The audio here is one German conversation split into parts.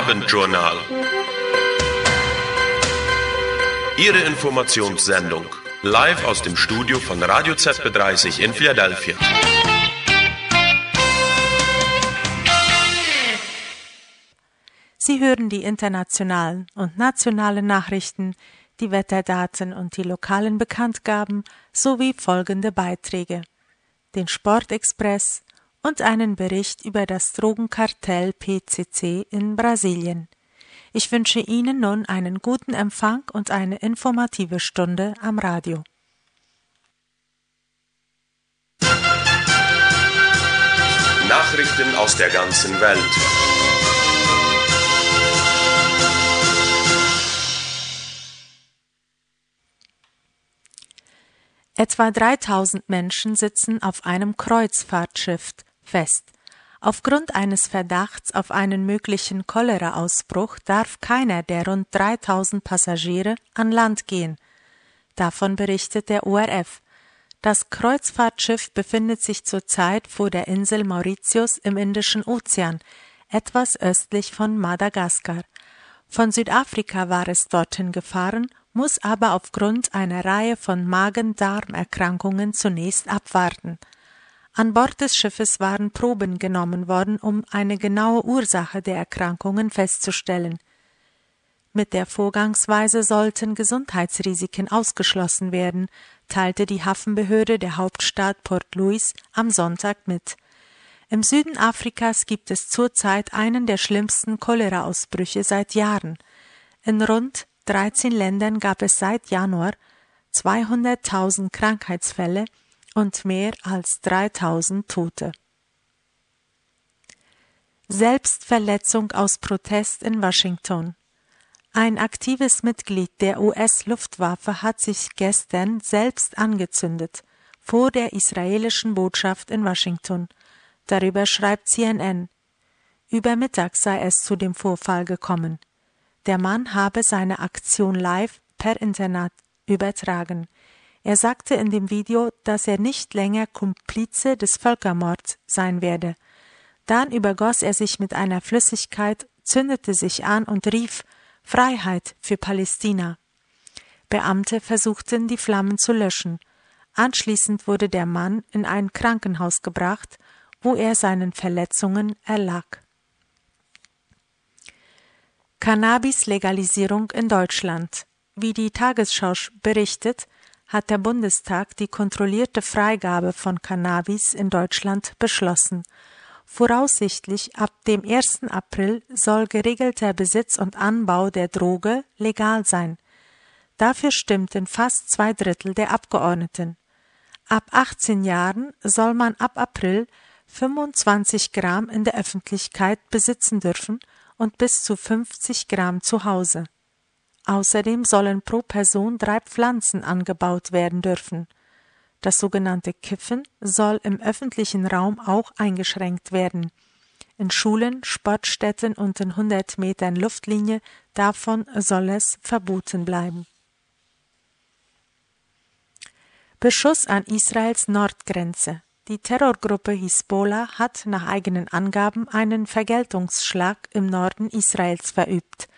Abendjournal. Ihre Informationssendung. Live aus dem Studio von Radio ZB30 in Philadelphia. Sie hören die internationalen und nationalen Nachrichten, die Wetterdaten und die lokalen Bekanntgaben sowie folgende Beiträge. Den Sportexpress und einen Bericht über das Drogenkartell PCC in Brasilien. Ich wünsche Ihnen nun einen guten Empfang und eine informative Stunde am Radio. Nachrichten aus der ganzen Welt. Etwa 3000 Menschen sitzen auf einem Kreuzfahrtschiff fest. Aufgrund eines Verdachts auf einen möglichen Cholera-Ausbruch darf keiner der rund 3000 Passagiere an Land gehen. Davon berichtet der ORF. Das Kreuzfahrtschiff befindet sich zurzeit vor der Insel Mauritius im Indischen Ozean, etwas östlich von Madagaskar. Von Südafrika war es dorthin gefahren, muss aber aufgrund einer Reihe von Magen-Darm-Erkrankungen zunächst abwarten. An Bord des Schiffes waren Proben genommen worden, um eine genaue Ursache der Erkrankungen festzustellen. Mit der Vorgangsweise sollten Gesundheitsrisiken ausgeschlossen werden, teilte die Hafenbehörde der Hauptstadt Port Louis am Sonntag mit. Im Süden Afrikas gibt es zurzeit einen der schlimmsten Cholera-Ausbrüche seit Jahren. In rund 13 Ländern gab es seit Januar 200.000 Krankheitsfälle und mehr als 3000 Tote. Selbstverletzung aus Protest in Washington. Ein aktives Mitglied der US-Luftwaffe hat sich gestern selbst angezündet vor der israelischen Botschaft in Washington. Darüber schreibt CNN. Über Mittag sei es zu dem Vorfall gekommen. Der Mann habe seine Aktion live per Internet übertragen. Er sagte in dem Video, dass er nicht länger Komplize des Völkermords sein werde. Dann übergoss er sich mit einer Flüssigkeit, zündete sich an und rief Freiheit für Palästina. Beamte versuchten, die Flammen zu löschen. Anschließend wurde der Mann in ein Krankenhaus gebracht, wo er seinen Verletzungen erlag. Cannabis-Legalisierung in Deutschland. Wie die Tagesschau berichtet, hat der Bundestag die kontrollierte Freigabe von Cannabis in Deutschland beschlossen. Voraussichtlich ab dem 1. April soll geregelter Besitz und Anbau der Droge legal sein. Dafür stimmten fast zwei Drittel der Abgeordneten. Ab 18 Jahren soll man ab April 25 Gramm in der Öffentlichkeit besitzen dürfen und bis zu 50 Gramm zu Hause. Außerdem sollen pro Person drei Pflanzen angebaut werden dürfen. Das sogenannte Kiffen soll im öffentlichen Raum auch eingeschränkt werden. In Schulen, Sportstätten und in 100 Metern Luftlinie davon soll es verboten bleiben. Beschuss an Israels Nordgrenze. Die Terrorgruppe Hisbollah hat nach eigenen Angaben einen Vergeltungsschlag im Norden Israels verübt.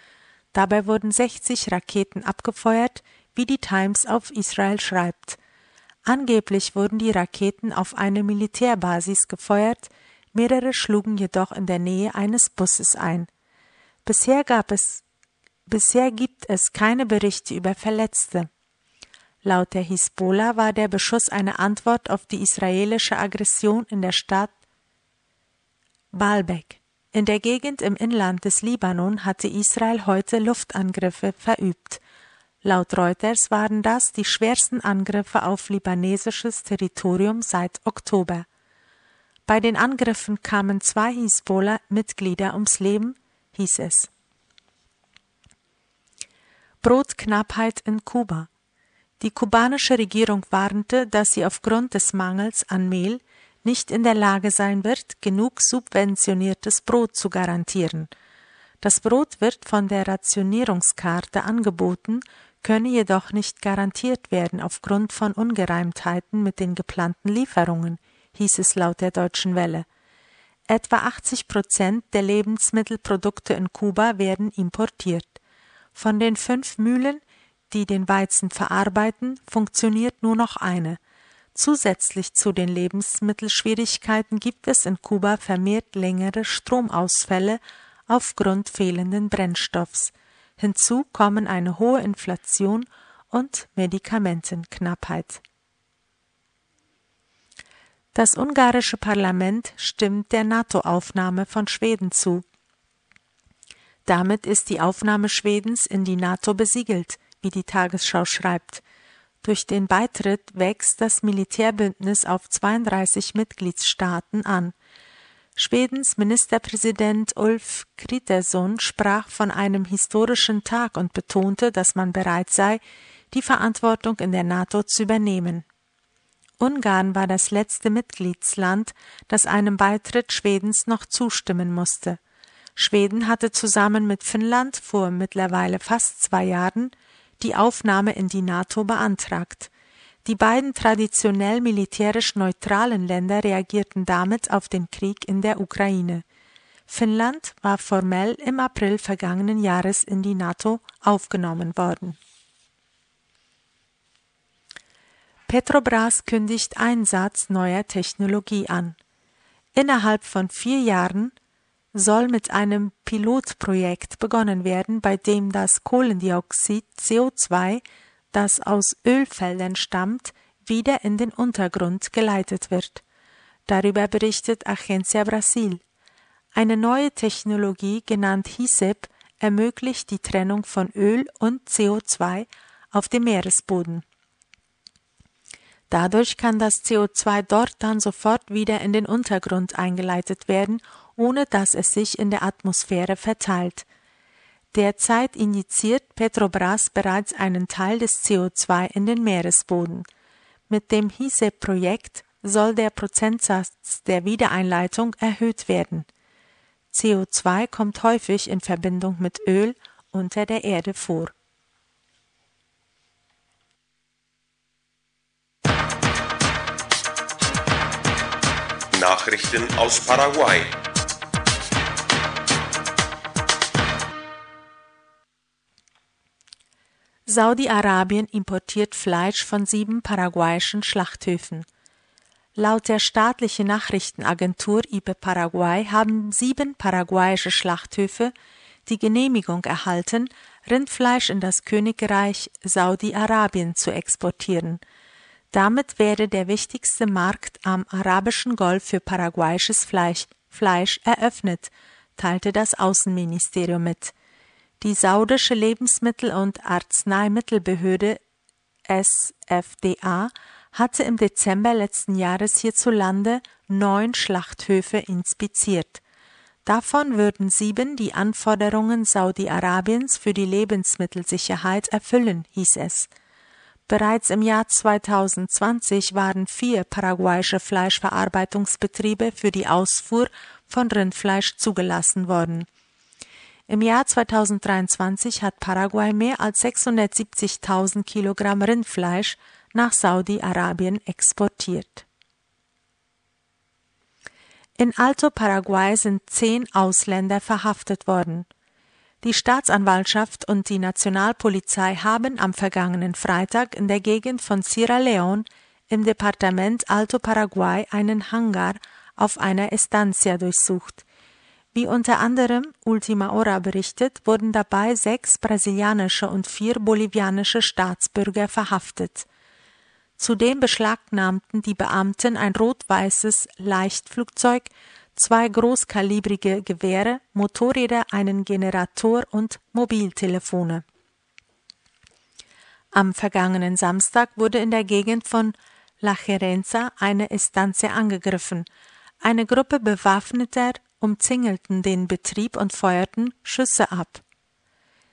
Dabei wurden 60 Raketen abgefeuert, wie die Times auf Israel schreibt. Angeblich wurden die Raketen auf eine Militärbasis gefeuert, mehrere schlugen jedoch in der Nähe eines Busses ein. Bisher gab es bisher gibt es keine Berichte über Verletzte. Laut der Hisbollah war der Beschuss eine Antwort auf die israelische Aggression in der Stadt Baalbek. In der Gegend im Inland des Libanon hatte Israel heute Luftangriffe verübt. Laut Reuters waren das die schwersten Angriffe auf libanesisches Territorium seit Oktober. Bei den Angriffen kamen zwei Hisbollah-Mitglieder ums Leben, hieß es. Brotknappheit in Kuba. Die kubanische Regierung warnte, dass sie aufgrund des Mangels an Mehl nicht in der Lage sein wird, genug subventioniertes Brot zu garantieren. Das Brot wird von der Rationierungskarte angeboten, könne jedoch nicht garantiert werden aufgrund von Ungereimtheiten mit den geplanten Lieferungen, hieß es laut der Deutschen Welle. Etwa 80 Prozent der Lebensmittelprodukte in Kuba werden importiert. Von den fünf Mühlen, die den Weizen verarbeiten, funktioniert nur noch eine. Zusätzlich zu den Lebensmittelschwierigkeiten gibt es in Kuba vermehrt längere Stromausfälle aufgrund fehlenden Brennstoffs. Hinzu kommen eine hohe Inflation und Medikamentenknappheit. Das ungarische Parlament stimmt der NATO-Aufnahme von Schweden zu. Damit ist die Aufnahme Schwedens in die NATO besiegelt, wie die Tagesschau schreibt. Durch den Beitritt wächst das Militärbündnis auf 32 Mitgliedstaaten an. Schwedens Ministerpräsident Ulf Kristersson sprach von einem historischen Tag und betonte, dass man bereit sei, die Verantwortung in der NATO zu übernehmen. Ungarn war das letzte Mitgliedsland, das einem Beitritt Schwedens noch zustimmen musste. Schweden hatte zusammen mit Finnland vor mittlerweile fast zwei Jahren die Aufnahme in die NATO beantragt. Die beiden traditionell militärisch neutralen Länder reagierten damit auf den Krieg in der Ukraine. Finnland war formell im April vergangenen Jahres in die NATO aufgenommen worden. Petrobras kündigt Einsatz neuer Technologie an. Innerhalb von vier Jahren soll mit einem Pilotprojekt begonnen werden, bei dem das Kohlendioxid CO2 das aus Ölfeldern stammt, wieder in den Untergrund geleitet wird. Darüber berichtet Agencia Brasil. Eine neue Technologie, genannt HISEP, ermöglicht die Trennung von Öl und CO2 auf dem Meeresboden. Dadurch kann das CO2 dort dann sofort wieder in den Untergrund eingeleitet werden, ohne dass es sich in der Atmosphäre verteilt. Derzeit injiziert Petrobras bereits einen Teil des CO2 in den Meeresboden. Mit dem HISE-Projekt soll der Prozentsatz der Wiedereinleitung erhöht werden. CO2 kommt häufig in Verbindung mit Öl unter der Erde vor. Nachrichten aus Paraguay. Saudi-Arabien importiert Fleisch von sieben paraguayischen Schlachthöfen. Laut der staatlichen Nachrichtenagentur IPE Paraguay haben sieben paraguayische Schlachthöfe die Genehmigung erhalten, Rindfleisch in das Königreich Saudi-Arabien zu exportieren. Damit wäre der wichtigste Markt am arabischen Golf für paraguayisches Fleisch, Fleisch eröffnet, teilte das Außenministerium mit. Die saudische Lebensmittel- und Arzneimittelbehörde SFDA hatte im Dezember letzten Jahres hierzulande neun Schlachthöfe inspiziert. Davon würden sieben die Anforderungen Saudi-Arabiens für die Lebensmittelsicherheit erfüllen, hieß es. Bereits im Jahr 2020 waren vier paraguayische Fleischverarbeitungsbetriebe für die Ausfuhr von Rindfleisch zugelassen worden. Im Jahr 2023 hat Paraguay mehr als 670.000 Kilogramm Rindfleisch nach Saudi-Arabien exportiert. In Alto Paraguay sind zehn Ausländer verhaftet worden. Die Staatsanwaltschaft und die Nationalpolizei haben am vergangenen Freitag in der Gegend von Sierra Leone im Departement Alto Paraguay einen Hangar auf einer Estancia durchsucht. Wie unter anderem Ultima Hora berichtet, wurden dabei sechs brasilianische und vier bolivianische Staatsbürger verhaftet. Zudem beschlagnahmten die Beamten ein rot-weißes Leichtflugzeug, zwei großkalibrige Gewehre, Motorräder, einen Generator und Mobiltelefone. Am vergangenen Samstag wurde in der Gegend von La Gerenza eine Estancia angegriffen. Eine Gruppe bewaffneter umzingelten den Betrieb und feuerten Schüsse ab.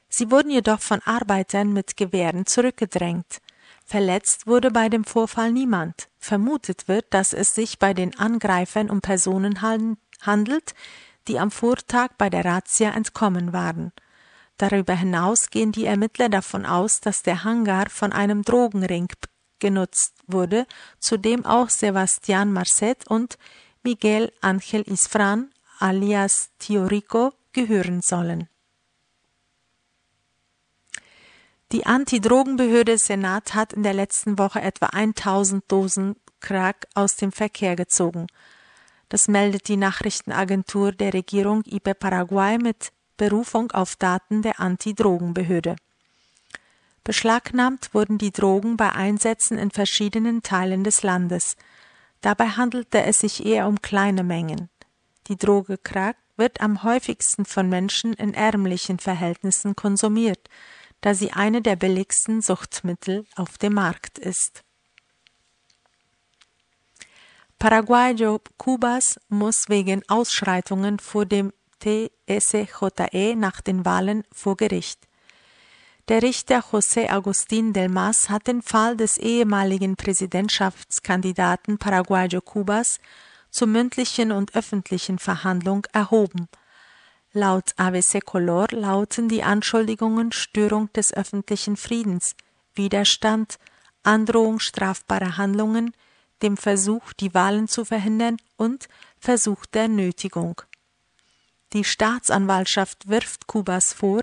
Sie wurden jedoch von Arbeitern mit Gewehren zurückgedrängt. Verletzt wurde bei dem Vorfall niemand. Vermutet wird, dass es sich bei den Angreifern um Personen handelt, die am Vortag bei der Razzia entkommen waren. Darüber hinaus gehen die Ermittler davon aus, dass der Hangar von einem Drogenring genutzt wurde, zu dem auch Sebastian Marcet und Miguel Ángel Isfran alias Tiorico gehören sollen. Die Anti-Drogenbehörde Senat hat in der letzten Woche etwa 1000 Dosen Crack aus dem Verkehr gezogen. Das meldet die Nachrichtenagentur der Regierung IP Paraguay mit Berufung auf Daten der Anti-Drogenbehörde. Beschlagnahmt wurden die Drogen bei Einsätzen in verschiedenen Teilen des Landes. Dabei handelte es sich eher um kleine Mengen. Die Droge Crack wird am häufigsten von Menschen in ärmlichen Verhältnissen konsumiert da sie eine der billigsten Suchtmittel auf dem Markt ist. Paraguayo Cubas muss wegen Ausschreitungen vor dem TSJE nach den Wahlen vor Gericht. Der Richter José Agustín del Mas hat den Fall des ehemaligen Präsidentschaftskandidaten Paraguayo Cubas zur mündlichen und öffentlichen Verhandlung erhoben – Laut ABC Color lauten die Anschuldigungen Störung des öffentlichen Friedens, Widerstand, Androhung strafbarer Handlungen, dem Versuch, die Wahlen zu verhindern und Versuch der Nötigung. Die Staatsanwaltschaft wirft Kubas vor,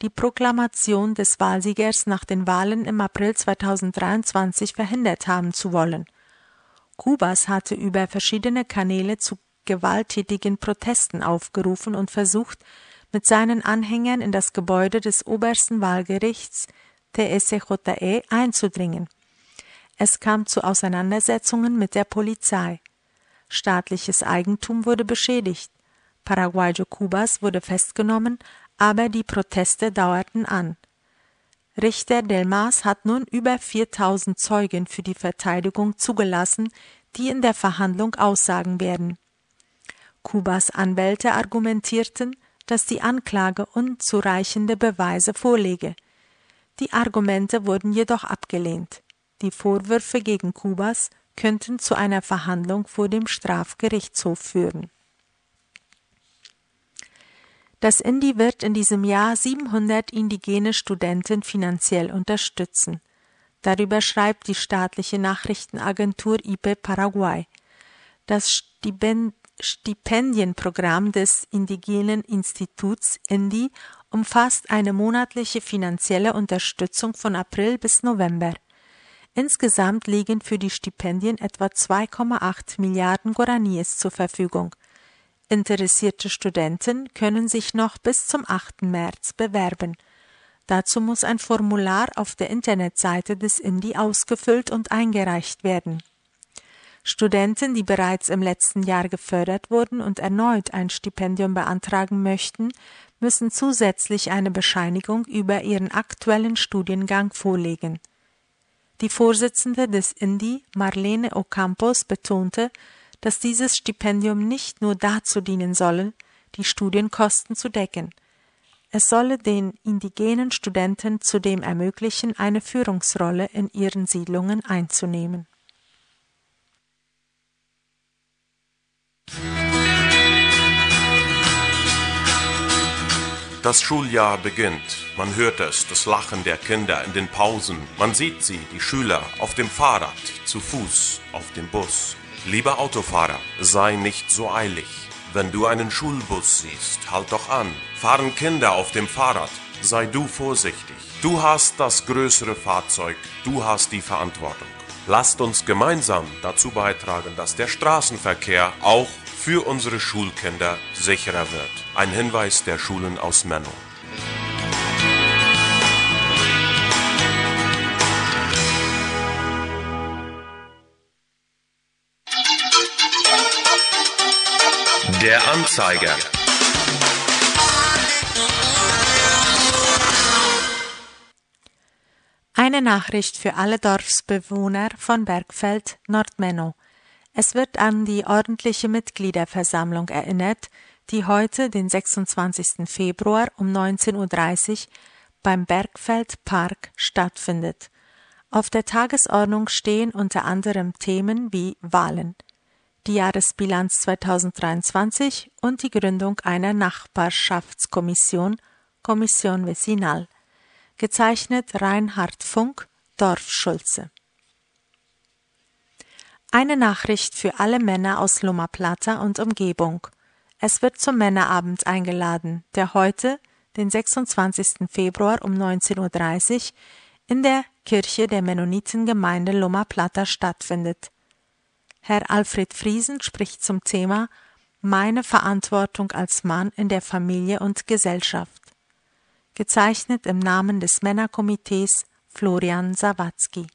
die Proklamation des Wahlsiegers nach den Wahlen im April 2023 verhindert haben zu wollen. Kubas hatte über verschiedene Kanäle zu gewalttätigen Protesten aufgerufen und versucht, mit seinen Anhängern in das Gebäude des obersten Wahlgerichts TSJE einzudringen. Es kam zu Auseinandersetzungen mit der Polizei. Staatliches Eigentum wurde beschädigt. Paraguayo Cubas wurde festgenommen, aber die Proteste dauerten an. Richter Del Mas hat nun über 4000 Zeugen für die Verteidigung zugelassen, die in der Verhandlung aussagen werden. Kubas Anwälte argumentierten, dass die Anklage unzureichende Beweise vorlege. Die Argumente wurden jedoch abgelehnt. Die Vorwürfe gegen Kubas könnten zu einer Verhandlung vor dem Strafgerichtshof führen. Das Indi wird in diesem Jahr 700 indigene Studenten finanziell unterstützen. Darüber schreibt die staatliche Nachrichtenagentur IPE Paraguay. Das Stipend Stipendienprogramm des Indigenen Instituts INDI umfasst eine monatliche finanzielle Unterstützung von April bis November. Insgesamt liegen für die Stipendien etwa 2,8 Milliarden Guaraníes zur Verfügung. Interessierte Studenten können sich noch bis zum 8. März bewerben. Dazu muss ein Formular auf der Internetseite des INDI ausgefüllt und eingereicht werden Studenten, die bereits im letzten Jahr gefördert wurden und erneut ein Stipendium beantragen möchten, müssen zusätzlich eine Bescheinigung über ihren aktuellen Studiengang vorlegen. Die Vorsitzende des INDI, Marlene Ocampos, betonte, dass dieses Stipendium nicht nur dazu dienen solle, die Studienkosten zu decken. Es solle den indigenen Studenten zudem ermöglichen, eine Führungsrolle in ihren Siedlungen einzunehmen. Das Schuljahr beginnt. Man hört es, das Lachen der Kinder in den Pausen. Man sieht sie, die Schüler, auf dem Fahrrad, zu Fuß, auf dem Bus. Lieber Autofahrer, sei nicht so eilig. Wenn du einen Schulbus siehst, halt doch an. Fahren Kinder auf dem Fahrrad, sei du vorsichtig. Du hast das größere Fahrzeug, du hast die Verantwortung. Lasst uns gemeinsam dazu beitragen, dass der Straßenverkehr auch für unsere Schulkinder sicherer wird. Ein Hinweis der Schulen aus Menno. Der Anzeiger. Eine Nachricht für alle Dorfsbewohner von Bergfeld, Nordmenno. Es wird an die ordentliche Mitgliederversammlung erinnert, die heute, den 26. Februar um 19.30 Uhr beim Bergfeld Park stattfindet. Auf der Tagesordnung stehen unter anderem Themen wie Wahlen, die Jahresbilanz 2023 und die Gründung einer Nachbarschaftskommission, Kommission Vecinal. Gezeichnet Reinhard Funk, Dorf Schulze. Eine Nachricht für alle Männer aus Loma Plata und Umgebung. Es wird zum Männerabend eingeladen, der heute, den 26. Februar um 19.30 Uhr, in der Kirche der Mennonitengemeinde Loma Plata stattfindet. Herr Alfred Friesen spricht zum Thema Meine Verantwortung als Mann in der Familie und Gesellschaft. Gezeichnet im Namen des Männerkomitees Florian Sawatzki.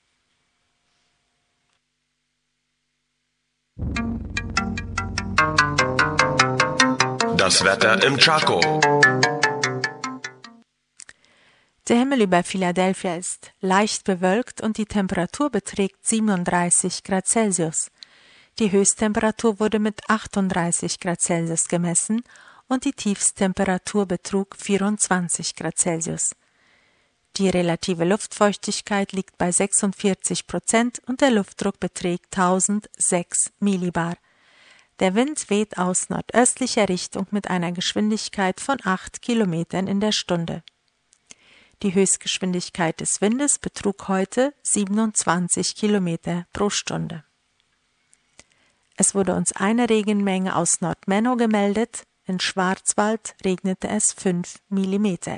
Das Wetter im Chaco. Der Himmel über Philadelphia ist leicht bewölkt und die Temperatur beträgt 37 Grad Celsius. Die Höchsttemperatur wurde mit 38 Grad Celsius gemessen und die Tiefsttemperatur betrug 24 Grad Celsius. Die relative Luftfeuchtigkeit liegt bei 46 Prozent und der Luftdruck beträgt 1006 Millibar. Der Wind weht aus nordöstlicher Richtung mit einer Geschwindigkeit von 8 Kilometern in der Stunde. Die Höchstgeschwindigkeit des Windes betrug heute 27 Kilometer pro Stunde. Es wurde uns eine Regenmenge aus Nordmenno gemeldet, in Schwarzwald regnete es 5 Millimeter.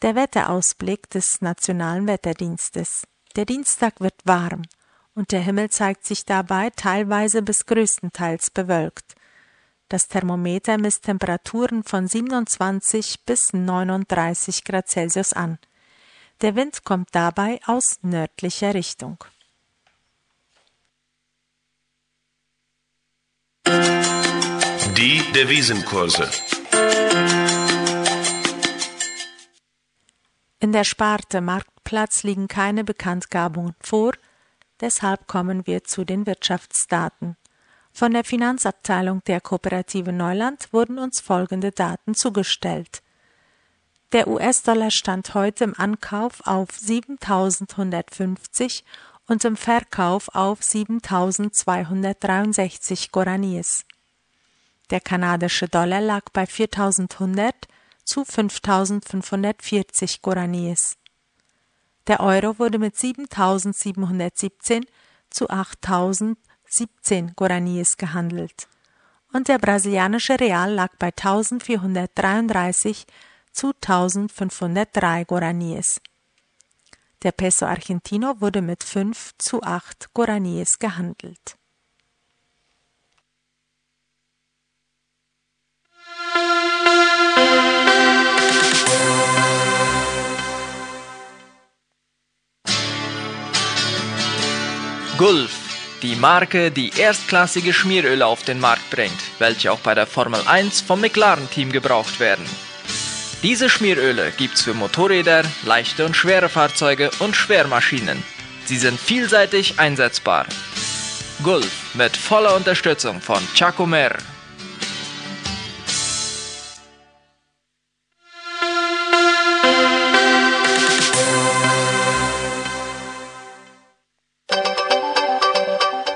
Der Wetterausblick des Nationalen Wetterdienstes. Der Dienstag wird warm und der Himmel zeigt sich dabei teilweise bis größtenteils bewölkt. Das Thermometer misst Temperaturen von 27 bis 39 Grad Celsius an. Der Wind kommt dabei aus nördlicher Richtung. Die Devisenkurse. In der Sparte Marktplatz liegen keine Bekanntgabungen vor, deshalb kommen wir zu den Wirtschaftsdaten. Von der Finanzabteilung der Kooperative Neuland wurden uns folgende Daten zugestellt. Der US-Dollar stand heute im Ankauf auf 7150 und im Verkauf auf 7263 Guaranis. Der kanadische Dollar lag bei 4100 zu 5540 Guaranis. Der Euro wurde mit 7717 zu 8017 Guaranis gehandelt. Und der brasilianische Real lag bei 1433 zu 1503 Guaranis. Der Peso Argentino wurde mit 5 zu 8 Guaranis gehandelt. Gulf, die Marke, die erstklassige Schmieröle auf den Markt bringt, welche auch bei der Formel 1 vom McLaren-Team gebraucht werden. Diese Schmieröle gibt's für Motorräder, leichte und schwere Fahrzeuge und Schwermaschinen. Sie sind vielseitig einsetzbar. Gulf mit voller Unterstützung von Chacomer.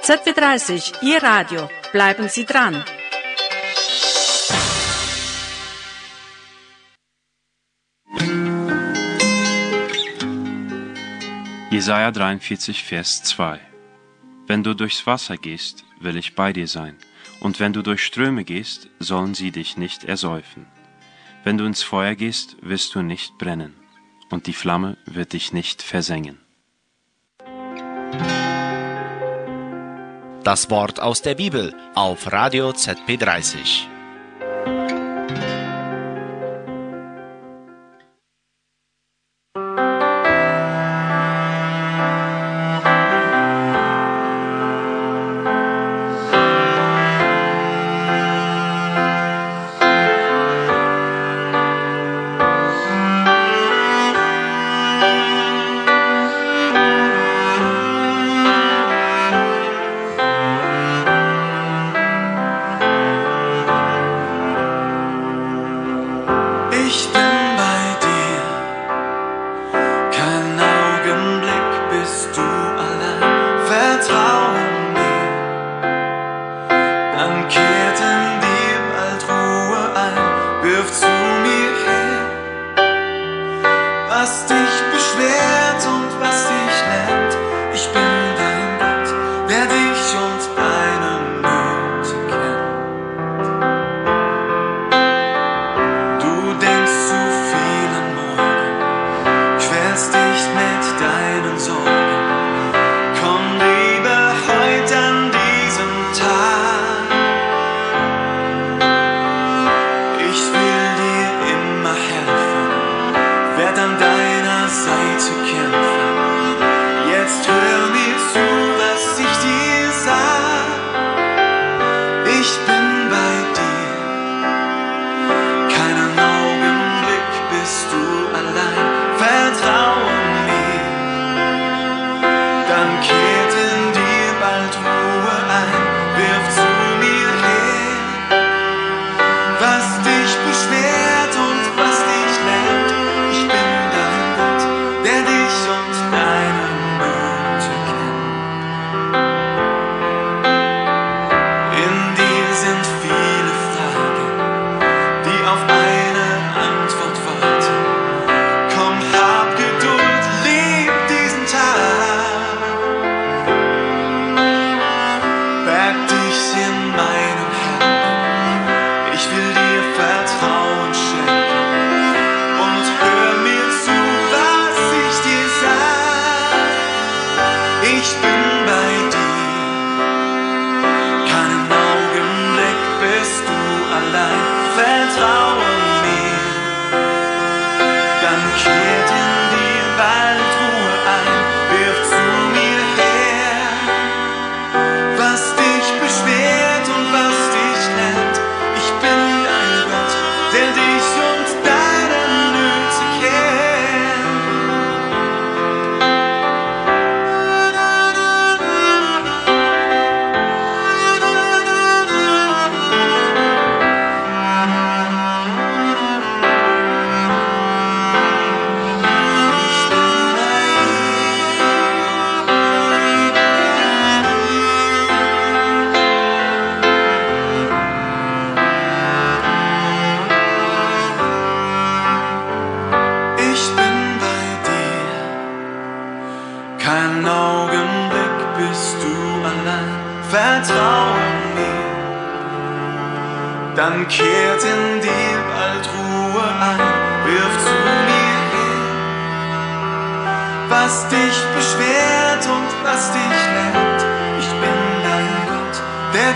ZB30, Ihr Radio. Bleiben Sie dran. Jesaja 43, Vers 2 Wenn du durchs Wasser gehst, will ich bei dir sein, und wenn du durch Ströme gehst, sollen sie dich nicht ersäufen. Wenn du ins Feuer gehst, wirst du nicht brennen, und die Flamme wird dich nicht versengen. Das Wort aus der Bibel auf Radio ZP30.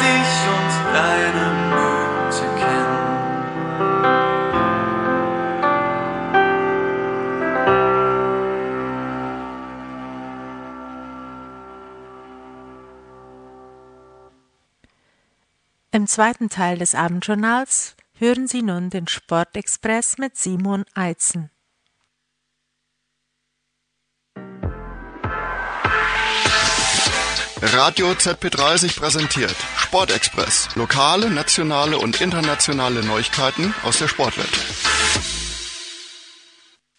Dich und deine Nöte. Im zweiten Teil des Abendjournals hören Sie nun den Sportexpress mit Simon Eizen. Radio ZP30 präsentiert Sportexpress. Lokale, nationale und internationale Neuigkeiten aus der Sportwelt.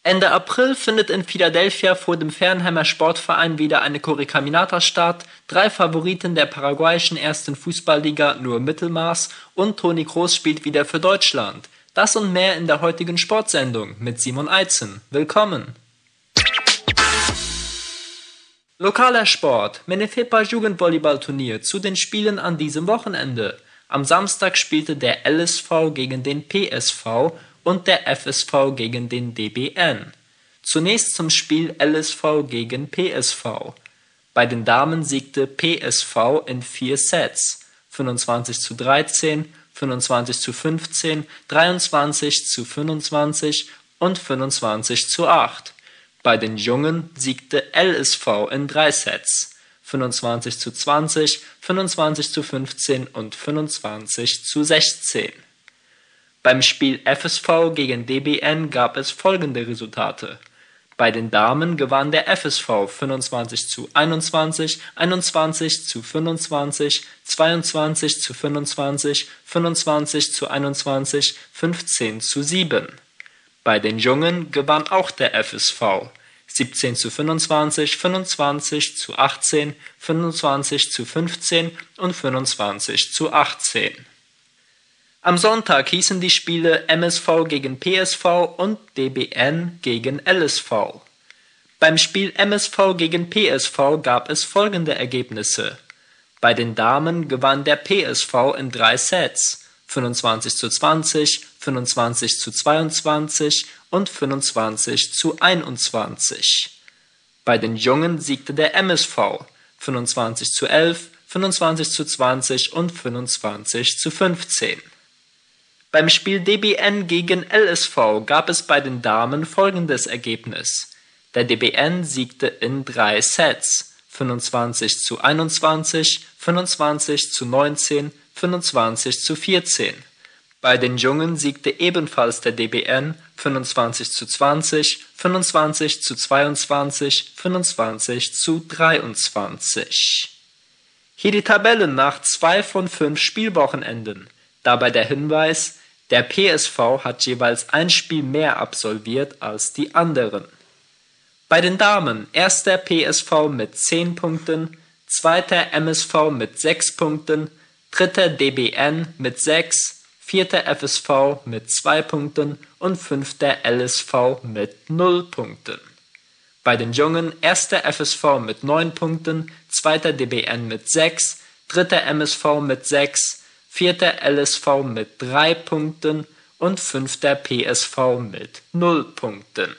Ende April findet in Philadelphia vor dem Fernheimer Sportverein wieder eine Corricaminata statt. Drei Favoriten der paraguayischen ersten Fußballliga nur Mittelmaß und Toni Kroos spielt wieder für Deutschland. Das und mehr in der heutigen Sportsendung mit Simon Eizen. Willkommen! Lokaler Sport. Menefepa Jugendvolleyballturnier zu den Spielen an diesem Wochenende. Am Samstag spielte der LSV gegen den PSV und der FSV gegen den DBN. Zunächst zum Spiel LSV gegen PSV. Bei den Damen siegte PSV in vier Sets. 25 zu 13, 25 zu 15, 23 zu 25 und 25 zu 8. Bei den Jungen siegte LSV in drei Sets 25 zu 20, 25 zu 15 und 25 zu 16. Beim Spiel FSV gegen DBN gab es folgende Resultate: Bei den Damen gewann der FSV 25 zu 21, 21 zu 25, 22 zu 25, 25 zu 21, 15 zu 7. Bei den Jungen gewann auch der FSV 17 zu 25, 25 zu 18, 25 zu 15 und 25 zu 18. Am Sonntag hießen die Spiele MSV gegen PSV und DBN gegen LSV. Beim Spiel MSV gegen PSV gab es folgende Ergebnisse. Bei den Damen gewann der PSV in drei Sets 25 zu 20, 25 zu 22 und 25 zu 21. Bei den Jungen siegte der MSV 25 zu 11, 25 zu 20 und 25 zu 15. Beim Spiel DBN gegen LSV gab es bei den Damen folgendes Ergebnis. Der DBN siegte in drei Sets 25 zu 21, 25 zu 19, 25 zu 14. Bei den Jungen siegte ebenfalls der DBN 25 zu 20, 25 zu 22, 25 zu 23. Hier die Tabellen nach zwei von fünf Spielwochenenden. Dabei der Hinweis, der PSV hat jeweils ein Spiel mehr absolviert als die anderen. Bei den Damen erster PSV mit 10 Punkten, zweiter MSV mit 6 Punkten, dritter DBN mit 6, vierter FSV mit 2 Punkten und fünfter LSV mit 0 Punkten. Bei den Jungen erster FSV mit 9 Punkten, zweiter DBN mit 6, dritter MSV mit 6, vierter LSV mit 3 Punkten und fünfter PSV mit 0 Punkten.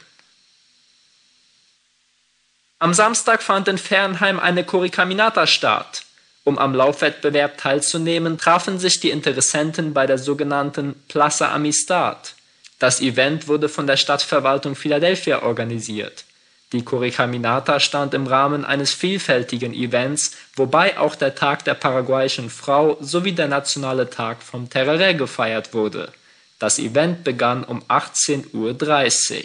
Am Samstag fand in Fernheim eine Corricaminata statt. Um am Laufwettbewerb teilzunehmen, trafen sich die Interessenten bei der sogenannten Plaza Amistad. Das Event wurde von der Stadtverwaltung Philadelphia organisiert. Die Corricaminata stand im Rahmen eines vielfältigen Events, wobei auch der Tag der paraguayischen Frau sowie der nationale Tag vom Tereré gefeiert wurde. Das Event begann um 18.30 Uhr.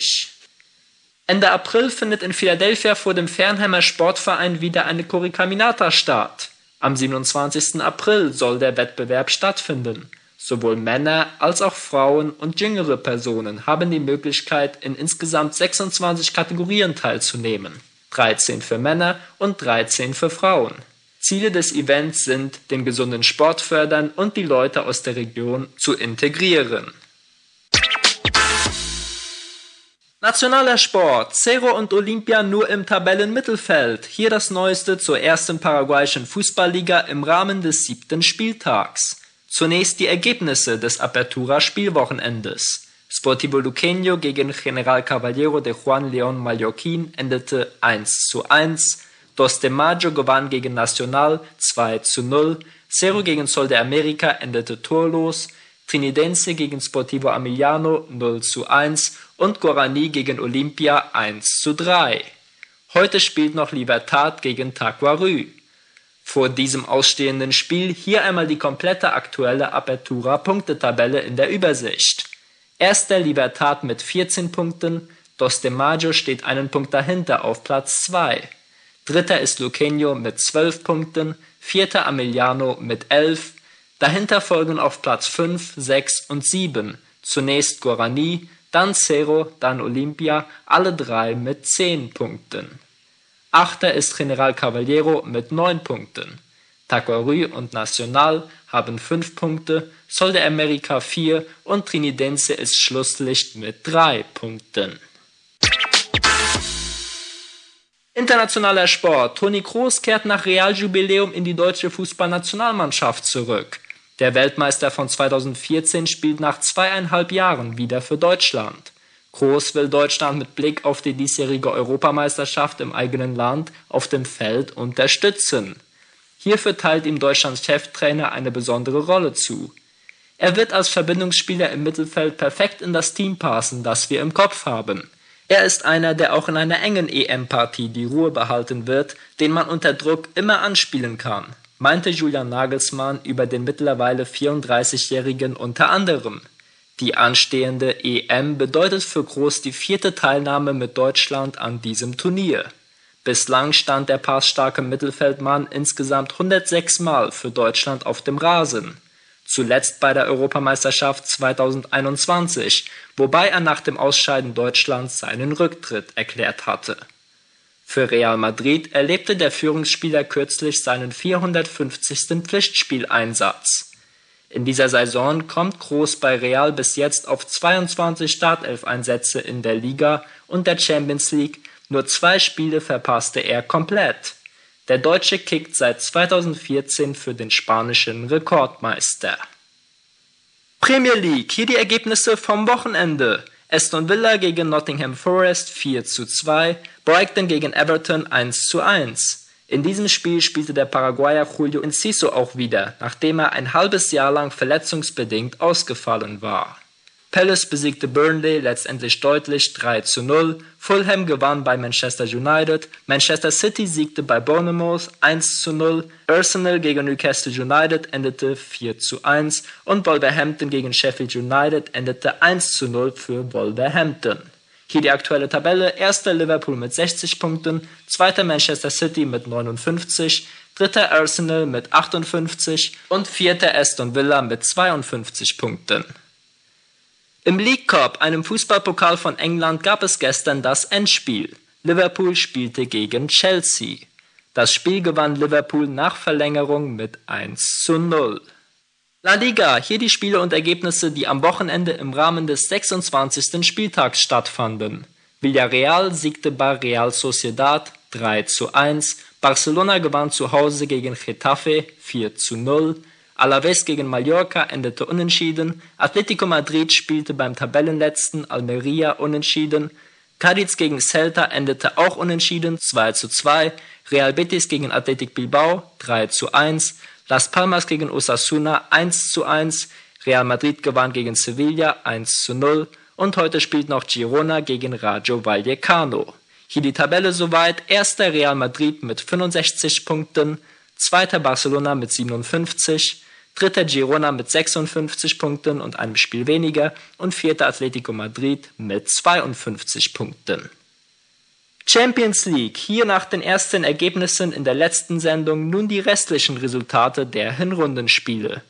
Ende April findet in Philadelphia vor dem Fernheimer Sportverein wieder eine Corricaminata statt. Am 27. April soll der Wettbewerb stattfinden. Sowohl Männer als auch Frauen und jüngere Personen haben die Möglichkeit, in insgesamt 26 Kategorien teilzunehmen. 13 für Männer und 13 für Frauen. Ziele des Events sind, den gesunden Sport fördern und die Leute aus der Region zu integrieren. Nationaler Sport. Cerro und Olympia nur im Tabellenmittelfeld. Hier das Neueste zur ersten paraguayischen Fußballliga im Rahmen des siebten Spieltags. Zunächst die Ergebnisse des Apertura-Spielwochenendes. Sportivo Luqueño gegen General Caballero de Juan León Mallorquín endete 1 zu 1. Dos de Mayo gewann gegen Nacional 2 zu 0. Cerro gegen Sol de America endete torlos. Trinidense gegen Sportivo Emiliano 0 zu 1 und Guarani gegen Olimpia 1 zu 3. Heute spielt noch Libertad gegen Taquarü. Vor diesem ausstehenden Spiel hier einmal die komplette aktuelle Apertura-Punktetabelle in der Übersicht. Erster Libertad mit 14 Punkten, Dos de Mayo steht einen Punkt dahinter auf Platz 2. Dritter ist Luqueño mit 12 Punkten, vierter Emiliano mit 11. Dahinter folgen auf Platz 5, 6 und 7 zunächst Guarani, dann Cerro, dann Olimpia, alle drei mit 10 Punkten. Achter ist General Caballero mit 9 Punkten. Taquarü und Nacional haben 5 Punkte, Sol de America 4 und Trinidense ist Schlusslicht mit 3 Punkten. Internationaler Sport. Toni Kroos kehrt nach Realjubiläum in die deutsche Fußballnationalmannschaft zurück. Der Weltmeister von 2014 spielt nach zweieinhalb Jahren wieder für Deutschland. Kroos will Deutschland mit Blick auf die diesjährige Europameisterschaft im eigenen Land auf dem Feld unterstützen. Hierfür teilt ihm Deutschlands Cheftrainer eine besondere Rolle zu. Er wird als Verbindungsspieler im Mittelfeld perfekt in das Team passen, das wir im Kopf haben. Er ist einer, der auch in einer engen EM-Partie die Ruhe behalten wird, den man unter Druck immer anspielen kann, meinte Julian Nagelsmann über den mittlerweile 34-Jährigen unter anderem. Die anstehende EM bedeutet für Groß die vierte Teilnahme mit Deutschland an diesem Turnier. Bislang stand der passstarke Mittelfeldmann insgesamt 106 Mal für Deutschland auf dem Rasen. Zuletzt bei der Europameisterschaft 2021, wobei er nach dem Ausscheiden Deutschlands seinen Rücktritt erklärt hatte. Für Real Madrid erlebte der Führungsspieler kürzlich seinen 450. Pflichtspieleinsatz. In dieser Saison kommt Kroos bei Real bis jetzt auf 22 Startelf-Einsätze in der Liga und der Champions League nur zwei Spiele verpasste er komplett. Der Deutsche kickt seit 2014 für den spanischen Rekordmeister. Premier League, hier die Ergebnisse vom Wochenende. Aston Villa gegen Nottingham Forest 4 zu 2, Brighton gegen Everton 1 zu 1. In diesem Spiel spielte der Paraguayer Julio Enciso auch wieder, nachdem er ein halbes Jahr lang verletzungsbedingt ausgefallen war. Palace besiegte Burnley letztendlich deutlich 3 zu 0, Fulham gewann bei Manchester United, Manchester City siegte bei Bournemouth 1 zu 0, Arsenal gegen Newcastle United endete 4 zu 1 und Wolverhampton gegen Sheffield United endete 1 zu 0 für Wolverhampton. Hier die aktuelle Tabelle. Erster Liverpool mit 60 Punkten, zweiter Manchester City mit 59, dritter Arsenal mit 58 und vierter Aston Villa mit 52 Punkten. Im League Cup, einem Fußballpokal von England, gab es gestern das Endspiel. Liverpool spielte gegen Chelsea. Das Spiel gewann Liverpool nach Verlängerung mit 1 zu 0. La Liga, hier die Spiele und Ergebnisse, die am Wochenende im Rahmen des 26. Spieltags stattfanden. Villarreal siegte bei Real Sociedad 3 zu 1, Barcelona gewann zu Hause gegen Getafe 4 zu 0, Alaves gegen Mallorca endete unentschieden, Atletico Madrid spielte beim Tabellenletzten Almeria unentschieden, Cadiz gegen Celta endete auch unentschieden 2 zu 2, Real Betis gegen Athletic Bilbao 3 zu 1, Las Palmas gegen Osasuna 1 zu 1, Real Madrid gewann gegen Sevilla 1 zu 0 und heute spielt noch Girona gegen Rayo Vallecano. Hier die Tabelle soweit, erster Real Madrid mit 65 Punkten, zweiter Barcelona mit 57, dritter Girona mit 56 Punkten und einem Spiel weniger und vierter Atletico Madrid mit 52 Punkten. Champions League, hier nach den ersten Ergebnissen in der letzten Sendung nun die restlichen Resultate der Hinrundenspiele.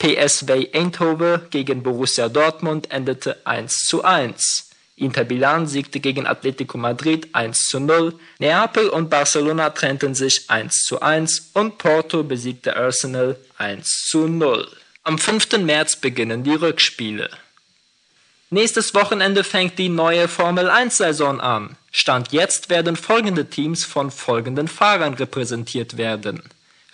PSV Eindhoven gegen Borussia Dortmund endete 1 zu 1. Inter Milan siegte gegen Atletico Madrid 1 zu 0, Neapel und Barcelona trennten sich 1 zu 1 und Porto besiegte Arsenal 1 zu 0. Am 5. März beginnen die Rückspiele. Nächstes Wochenende fängt die neue Formel 1 Saison an. Stand jetzt werden folgende Teams von folgenden Fahrern repräsentiert werden.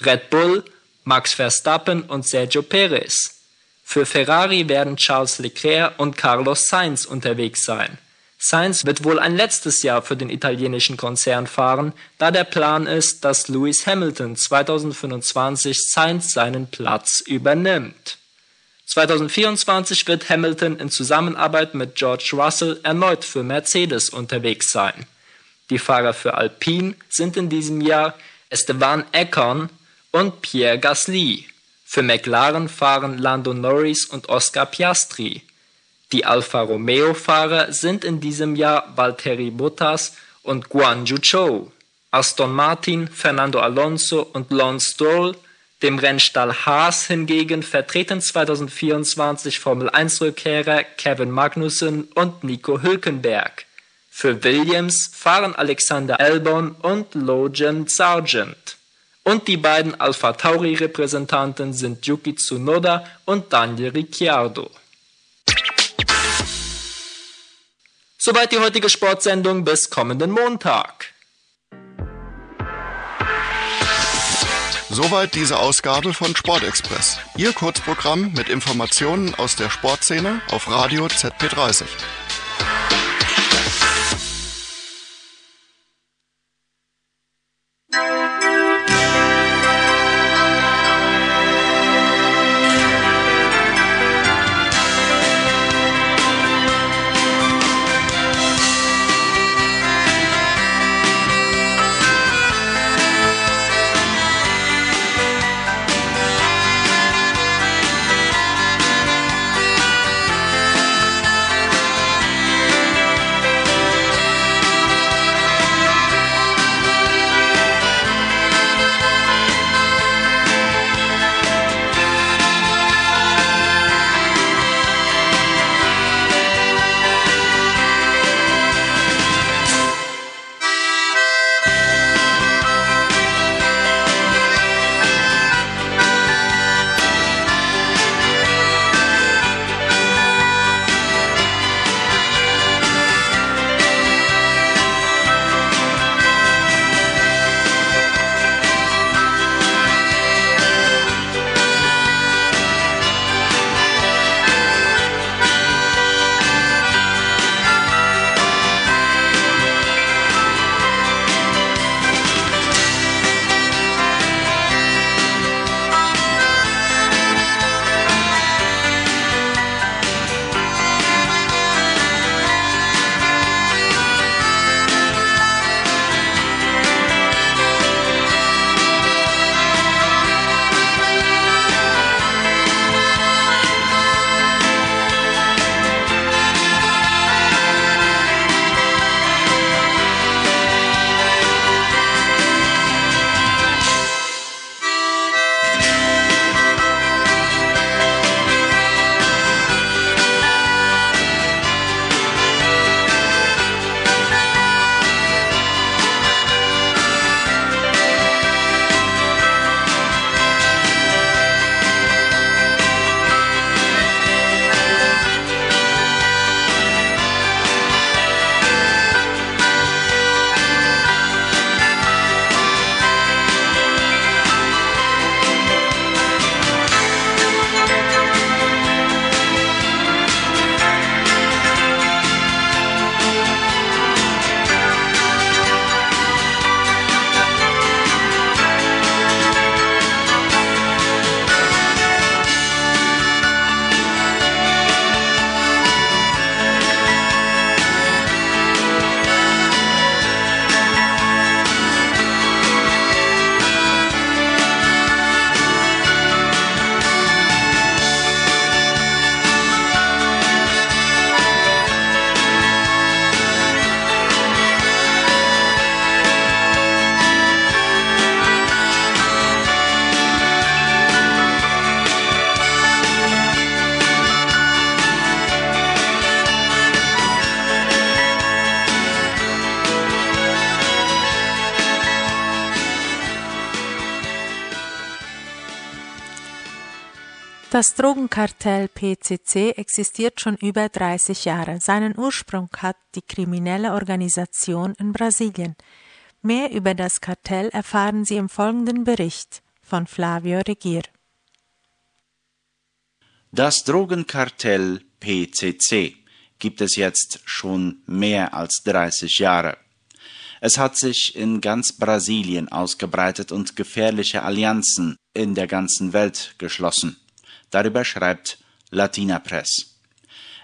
Red Bull, Max Verstappen und Sergio Perez. Für Ferrari werden Charles Leclerc und Carlos Sainz unterwegs sein. Sainz wird wohl ein letztes Jahr für den italienischen Konzern fahren, da der Plan ist, dass Lewis Hamilton 2025 Sainz seinen Platz übernimmt. 2024 wird Hamilton in Zusammenarbeit mit George Russell erneut für Mercedes unterwegs sein. Die Fahrer für Alpine sind in diesem Jahr Esteban Ocon und Pierre Gasly. Für McLaren fahren Lando Norris und Oscar Piastri. Die Alfa Romeo-Fahrer sind in diesem Jahr Valtteri Bottas und Guan Yu Zhou. Aston Martin, Fernando Alonso und Lance Stroll dem Rennstall Haas hingegen vertreten 2024 Formel-1-Rückkehrer Kevin Magnussen und Nico Hülkenberg. Für Williams fahren Alexander Albon und Logan Sargent. Und die beiden Alpha Tauri-Repräsentanten sind Yuki Tsunoda und Daniel Ricciardo. Soweit die heutige Sportsendung bis kommenden Montag. Soweit diese Ausgabe von Sportexpress. Ihr Kurzprogramm mit Informationen aus der Sportszene auf Radio ZP30. Drogenkartell PCC existiert schon über 30 Jahre. Seinen Ursprung hat die kriminelle Organisation in Brasilien. Mehr über das Kartell erfahren Sie im folgenden Bericht von Flavio Regier. Das Drogenkartell PCC gibt es jetzt schon mehr als 30 Jahre. Es hat sich in ganz Brasilien ausgebreitet und gefährliche Allianzen in der ganzen Welt geschlossen. Darüber schreibt Latina Press.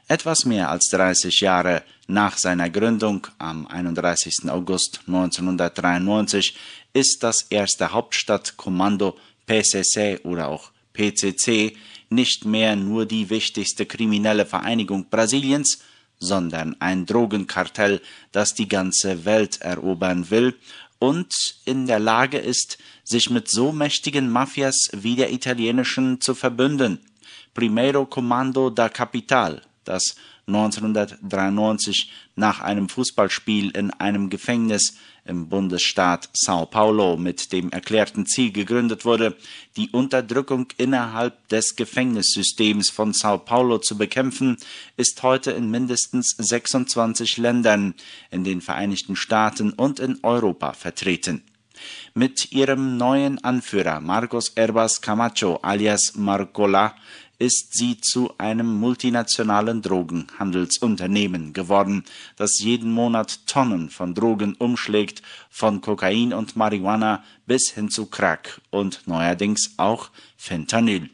Etwas mehr als 30 Jahre nach seiner Gründung am 31. August 1993 ist das erste Hauptstadtkommando PCC oder auch PCC nicht mehr nur die wichtigste kriminelle Vereinigung Brasiliens, sondern ein Drogenkartell, das die ganze Welt erobern will und in der Lage ist, sich mit so mächtigen Mafias wie der italienischen zu verbünden. Primeiro Comando da Capital, das 1993 nach einem Fußballspiel in einem Gefängnis im Bundesstaat Sao Paulo mit dem erklärten Ziel gegründet wurde, die Unterdrückung innerhalb des Gefängnissystems von Sao Paulo zu bekämpfen, ist heute in mindestens 26 Ländern in den Vereinigten Staaten und in Europa vertreten. Mit ihrem neuen Anführer Marcos Herbas Camacho alias Marcola ist sie zu einem multinationalen Drogenhandelsunternehmen geworden, das jeden Monat Tonnen von Drogen umschlägt, von Kokain und Marihuana bis hin zu Crack und neuerdings auch Fentanyl.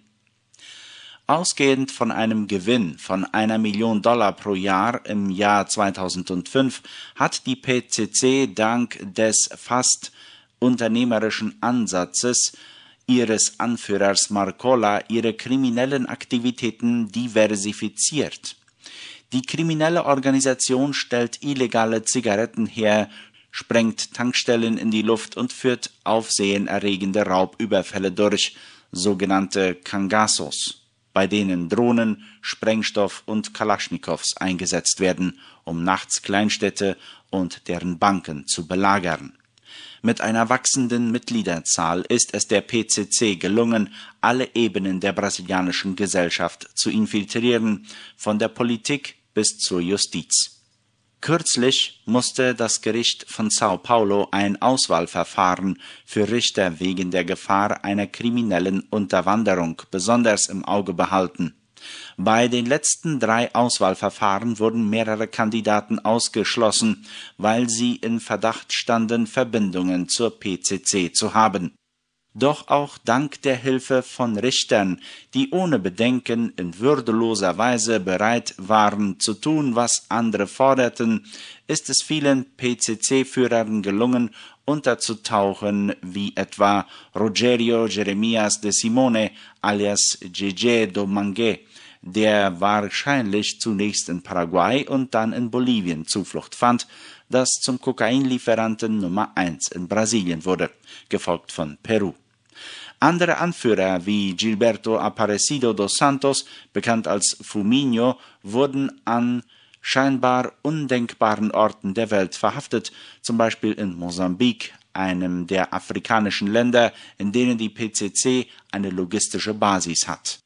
Ausgehend von einem Gewinn von einer Million Dollar pro Jahr im Jahr 2005 hat die PCC dank des fast unternehmerischen Ansatzes ihres Anführers Marcola ihre kriminellen Aktivitäten diversifiziert. Die kriminelle Organisation stellt illegale Zigaretten her, sprengt Tankstellen in die Luft und führt aufsehenerregende Raubüberfälle durch, sogenannte Kangasos, bei denen Drohnen, Sprengstoff und Kalaschnikows eingesetzt werden, um nachts Kleinstädte und deren Banken zu belagern. Mit einer wachsenden Mitgliederzahl ist es der PCC gelungen, alle Ebenen der brasilianischen Gesellschaft zu infiltrieren, von der Politik bis zur Justiz. Kürzlich musste das Gericht von Sao Paulo ein Auswahlverfahren für Richter wegen der Gefahr einer kriminellen Unterwanderung besonders im Auge behalten. Bei den letzten drei Auswahlverfahren wurden mehrere Kandidaten ausgeschlossen, weil sie in Verdacht standen, Verbindungen zur PCC zu haben. Doch auch dank der Hilfe von Richtern, die ohne Bedenken in würdeloser Weise bereit waren zu tun, was andere forderten, ist es vielen PCC-Führern gelungen, unterzutauchen, wie etwa Rogerio Jeremias de Simone alias Gege Domingue, der wahrscheinlich zunächst in Paraguay und dann in Bolivien Zuflucht fand, das zum Kokainlieferanten Nummer eins in Brasilien wurde, gefolgt von Peru. Andere Anführer wie Gilberto Aparecido dos Santos, bekannt als Fuminho, wurden an scheinbar undenkbaren Orten der Welt verhaftet, zum Beispiel in Mosambik, einem der afrikanischen Länder, in denen die PCC eine logistische Basis hat.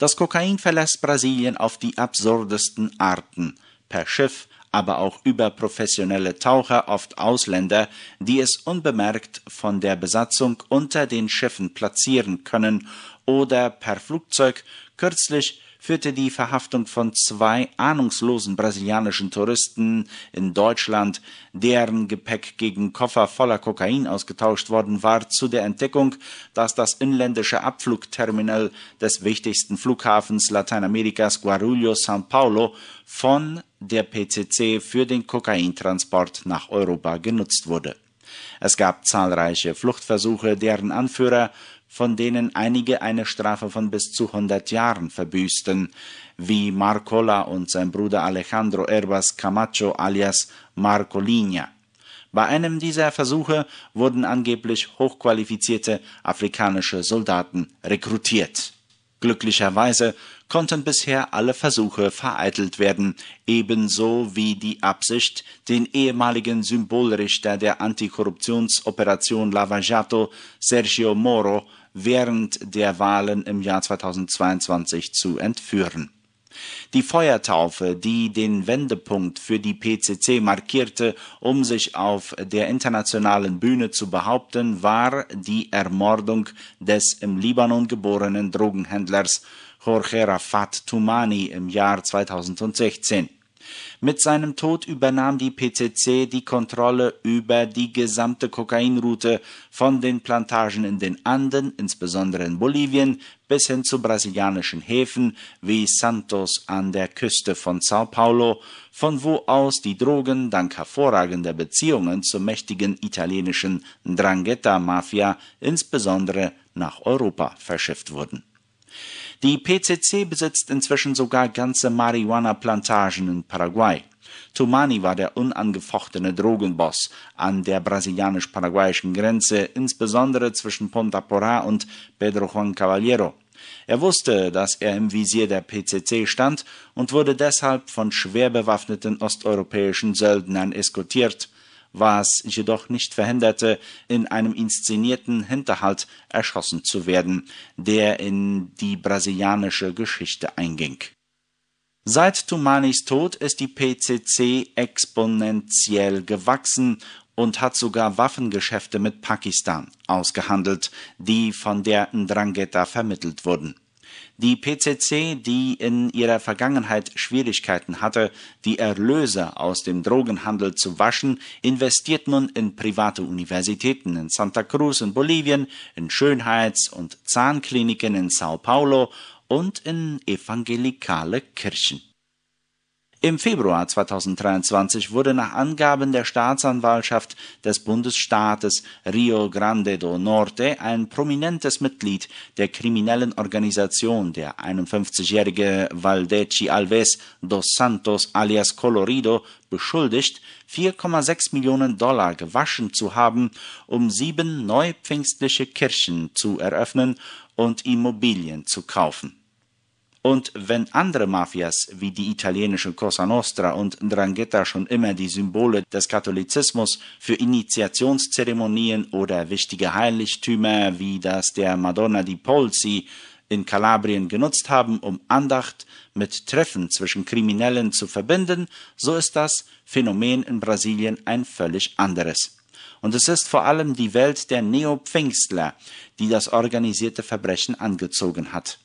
Das Kokain verlässt Brasilien auf die absurdesten Arten, per Schiff, aber auch über professionelle Taucher, oft Ausländer, die es unbemerkt von der Besatzung unter den Schiffen platzieren können, oder per Flugzeug, kürzlich führte die Verhaftung von zwei ahnungslosen brasilianischen Touristen in Deutschland, deren Gepäck gegen Koffer voller Kokain ausgetauscht worden war, zu der Entdeckung, dass das inländische Abflugterminal des wichtigsten Flughafens Lateinamerikas Guarulhos São Paulo von der PCC für den Kokaintransport nach Europa genutzt wurde. Es gab zahlreiche Fluchtversuche, deren Anführer von denen einige eine Strafe von bis zu 100 Jahren verbüßten, wie Marcola und sein Bruder Alejandro Herbas Camacho alias Marco Linha. Bei einem dieser Versuche wurden angeblich hochqualifizierte afrikanische Soldaten rekrutiert. Glücklicherweise konnten bisher alle Versuche vereitelt werden, ebenso wie die Absicht, den ehemaligen Symbolrichter der Antikorruptionsoperation Lava Jato, Sergio Moro, während der Wahlen im Jahr 2022 zu entführen. Die Feuertaufe, die den Wendepunkt für die PCC markierte, um sich auf der internationalen Bühne zu behaupten, war die Ermordung des im Libanon geborenen Drogenhändlers Jorge Rafat Toumani im Jahr 2016. Mit seinem Tod übernahm die PCC die Kontrolle über die gesamte Kokainroute von den Plantagen in den Anden, insbesondere in Bolivien, bis hin zu brasilianischen Häfen wie Santos an der Küste von Sao Paulo, von wo aus die Drogen dank hervorragender Beziehungen zur mächtigen italienischen Drangheta-Mafia insbesondere nach Europa verschifft wurden. Die PCC besitzt inzwischen sogar ganze Marihuana-Plantagen in Paraguay. Tumani war der unangefochtene Drogenboss an der brasilianisch-paraguayischen Grenze, insbesondere zwischen Ponta Porá und Pedro Juan Caballero. Er wusste, dass er im Visier der PCC stand und wurde deshalb von schwer bewaffneten osteuropäischen Söldnern eskortiert was jedoch nicht verhinderte, in einem inszenierten Hinterhalt erschossen zu werden, der in die brasilianische Geschichte einging. Seit Tumanis Tod ist die PCC exponentiell gewachsen und hat sogar Waffengeschäfte mit Pakistan ausgehandelt, die von der Ndrangheta vermittelt wurden. Die PCC, die in ihrer Vergangenheit Schwierigkeiten hatte, die Erlöse aus dem Drogenhandel zu waschen, investiert nun in private Universitäten in Santa Cruz in Bolivien, in Schönheits- und Zahnkliniken in Sao Paulo und in evangelikale Kirchen. Im Februar 2023 wurde nach Angaben der Staatsanwaltschaft des Bundesstaates Rio Grande do Norte ein prominentes Mitglied der kriminellen Organisation, der 51-jährige Valdeci Alves dos Santos alias Colorido, beschuldigt, 4,6 Millionen Dollar gewaschen zu haben, um sieben neupfingstliche Kirchen zu eröffnen und Immobilien zu kaufen. Und wenn andere Mafias wie die italienische Cosa Nostra und Drangheta schon immer die Symbole des Katholizismus für Initiationszeremonien oder wichtige Heiligtümer wie das der Madonna di Polsi in Kalabrien genutzt haben, um Andacht mit Treffen zwischen Kriminellen zu verbinden, so ist das Phänomen in Brasilien ein völlig anderes. Und es ist vor allem die Welt der Neopfingstler, die das organisierte Verbrechen angezogen hat.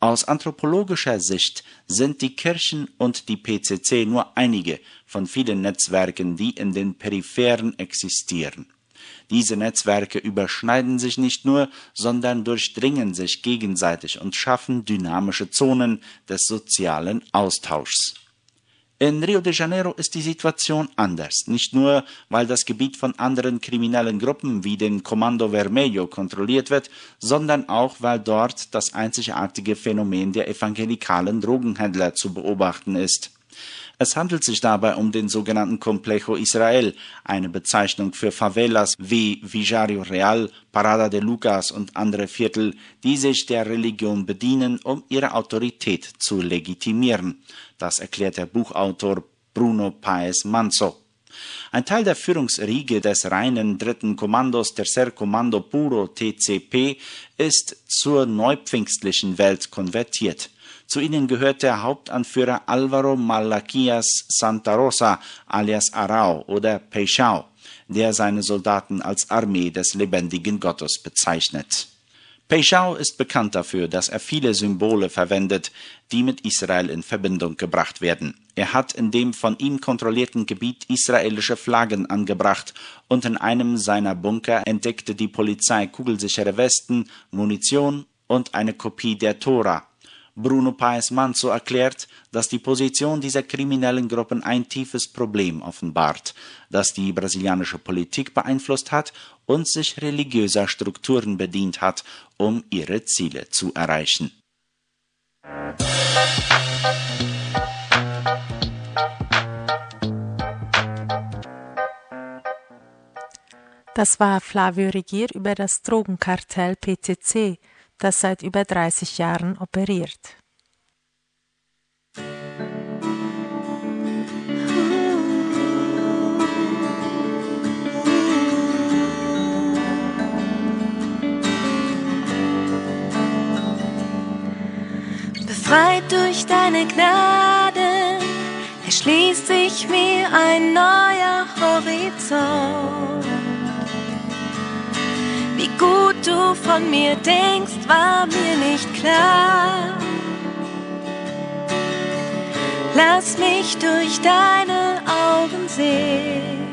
Aus anthropologischer Sicht sind die Kirchen und die PCC nur einige von vielen Netzwerken, die in den Peripheren existieren. Diese Netzwerke überschneiden sich nicht nur, sondern durchdringen sich gegenseitig und schaffen dynamische Zonen des sozialen Austauschs. In Rio de Janeiro ist die Situation anders, nicht nur weil das Gebiet von anderen kriminellen Gruppen wie dem Kommando Vermelho kontrolliert wird, sondern auch weil dort das einzigartige Phänomen der evangelikalen Drogenhändler zu beobachten ist. Es handelt sich dabei um den sogenannten Complejo Israel, eine Bezeichnung für Favelas wie Vijario Real, Parada de Lucas und andere Viertel, die sich der Religion bedienen, um ihre Autorität zu legitimieren. Das erklärt der Buchautor Bruno Paes Manzo. Ein Teil der Führungsriege des reinen dritten Kommandos Tercer Kommando Puro TCP ist zur neupfingstlichen Welt konvertiert. Zu ihnen gehört der Hauptanführer Alvaro Malaquias Santa Rosa alias Arau oder Peixau, der seine Soldaten als Armee des lebendigen Gottes bezeichnet. Peixau ist bekannt dafür, dass er viele Symbole verwendet, die mit Israel in Verbindung gebracht werden. Er hat in dem von ihm kontrollierten Gebiet israelische Flaggen angebracht und in einem seiner Bunker entdeckte die Polizei kugelsichere Westen, Munition und eine Kopie der Tora, Bruno Paes Manzo erklärt, dass die Position dieser kriminellen Gruppen ein tiefes Problem offenbart, das die brasilianische Politik beeinflusst hat und sich religiöser Strukturen bedient hat, um ihre Ziele zu erreichen. Das war Flavio Regier über das Drogenkartell PCC, das seit über 30 Jahren operiert. Befreit durch deine Gnade erschließt sich mir ein neuer Horizont. Wie gut du von mir denkst, war mir nicht klar. Lass mich durch deine Augen sehen,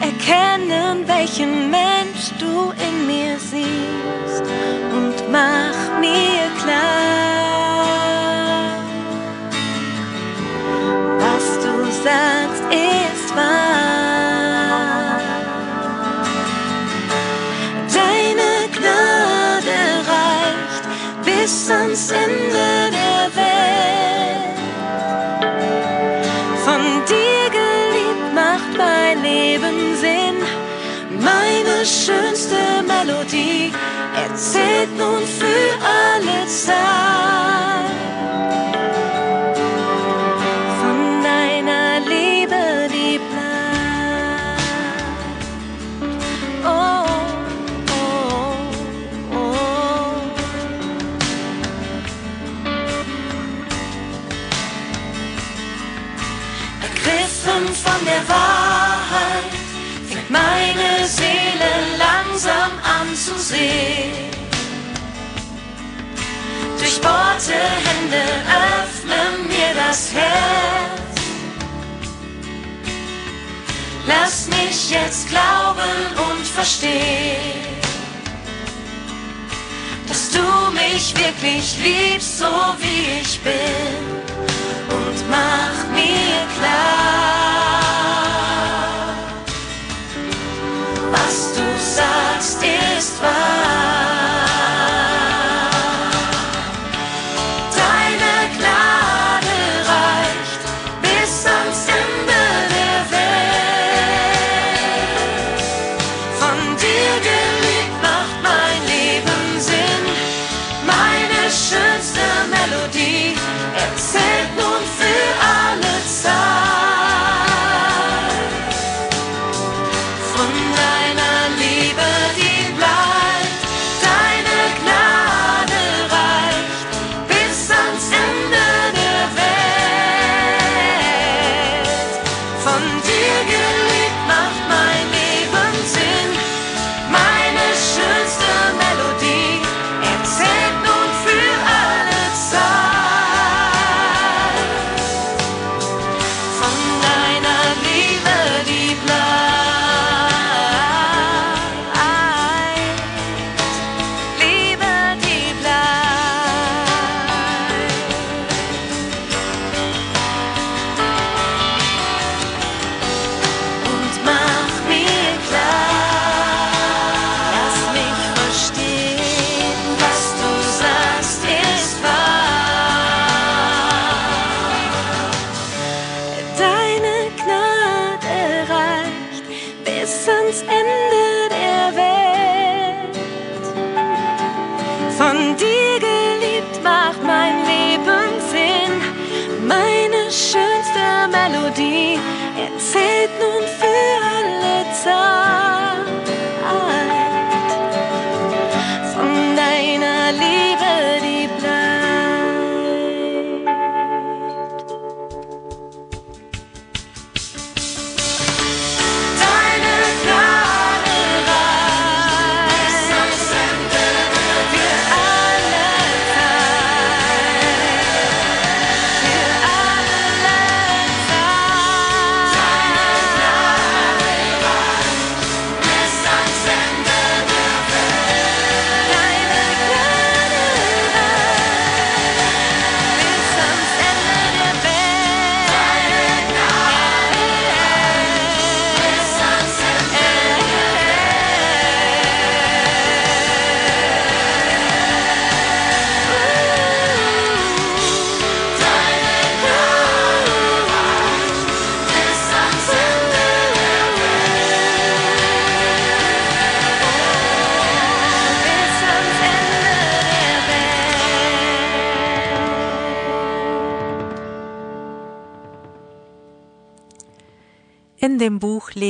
erkennen, welchen Mensch du in mir siehst und mach mir klar, was du sagst, ist wahr. Ende der Welt. Von dir geliebt macht mein Leben Sinn. Meine schönste Melodie erzählt nun für alle Zeit. Stille langsam anzusehen. Durchbohrte Hände öffnen mir das Herz. Lass mich jetzt glauben und verstehen, dass du mich wirklich liebst, so wie ich bin. Und mach mir klar. sagst, ist wahr.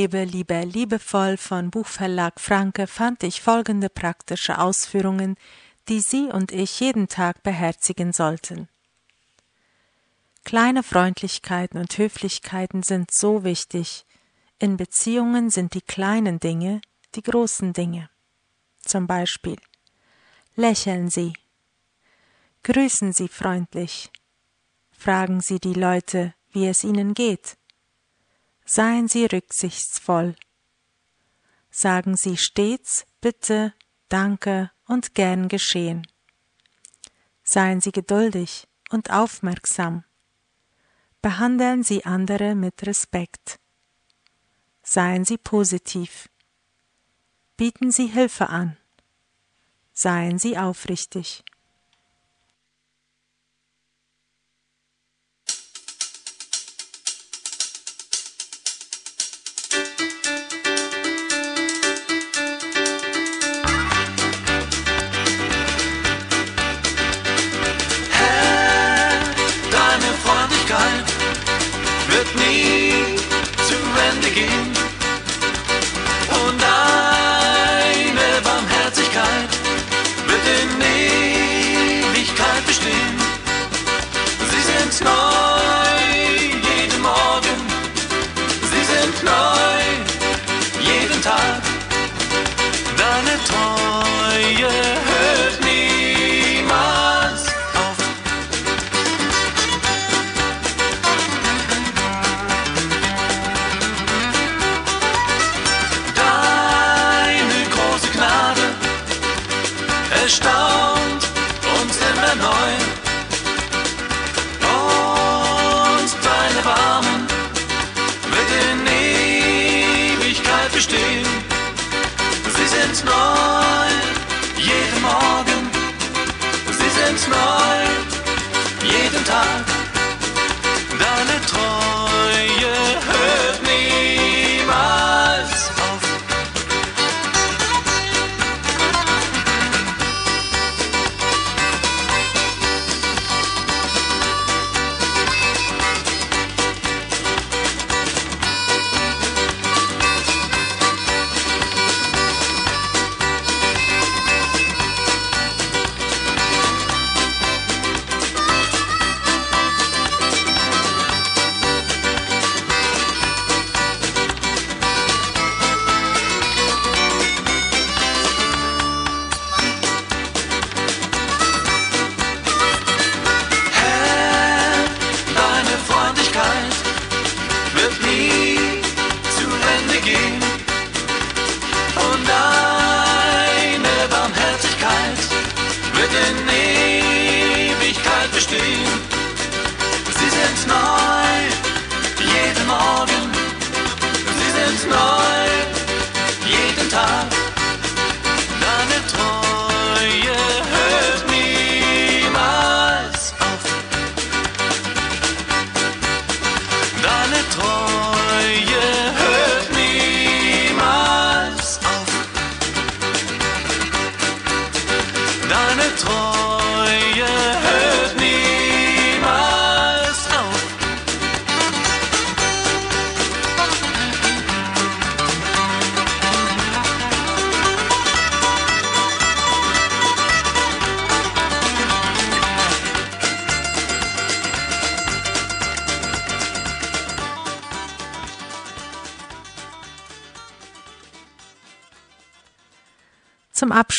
Lebe liebe, liebevoll von Buchverlag Franke fand ich folgende praktische Ausführungen, die Sie und ich jeden Tag beherzigen sollten. Kleine Freundlichkeiten und Höflichkeiten sind so wichtig. In Beziehungen sind die kleinen Dinge die großen Dinge. Zum Beispiel lächeln Sie, grüßen Sie freundlich, fragen Sie die Leute, wie es ihnen geht, Seien Sie rücksichtsvoll. Sagen Sie stets Bitte, Danke und gern geschehen. Seien Sie geduldig und aufmerksam. Behandeln Sie andere mit Respekt. Seien Sie positiv. Bieten Sie Hilfe an. Seien Sie aufrichtig.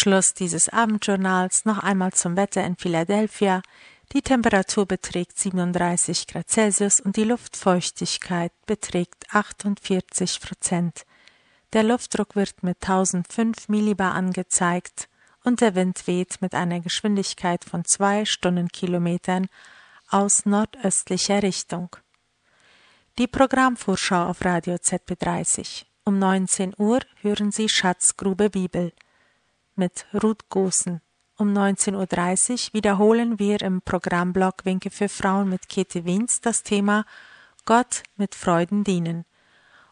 Zum Abschluss dieses Abendjournals noch einmal zum Wetter in Philadelphia. Die Temperatur beträgt 37 Grad Celsius und die Luftfeuchtigkeit beträgt 48 Prozent. Der Luftdruck wird mit 1005 Millibar angezeigt und der Wind weht mit einer Geschwindigkeit von 2 Stundenkilometern aus nordöstlicher Richtung. Die Programmvorschau auf Radio ZB30. Um 19 Uhr hören Sie Schatzgrube Bibel mit Ruth Gosen. Um 19.30 Uhr wiederholen wir im Programmblock Winke für Frauen mit Käthe Wiens das Thema Gott mit Freuden dienen.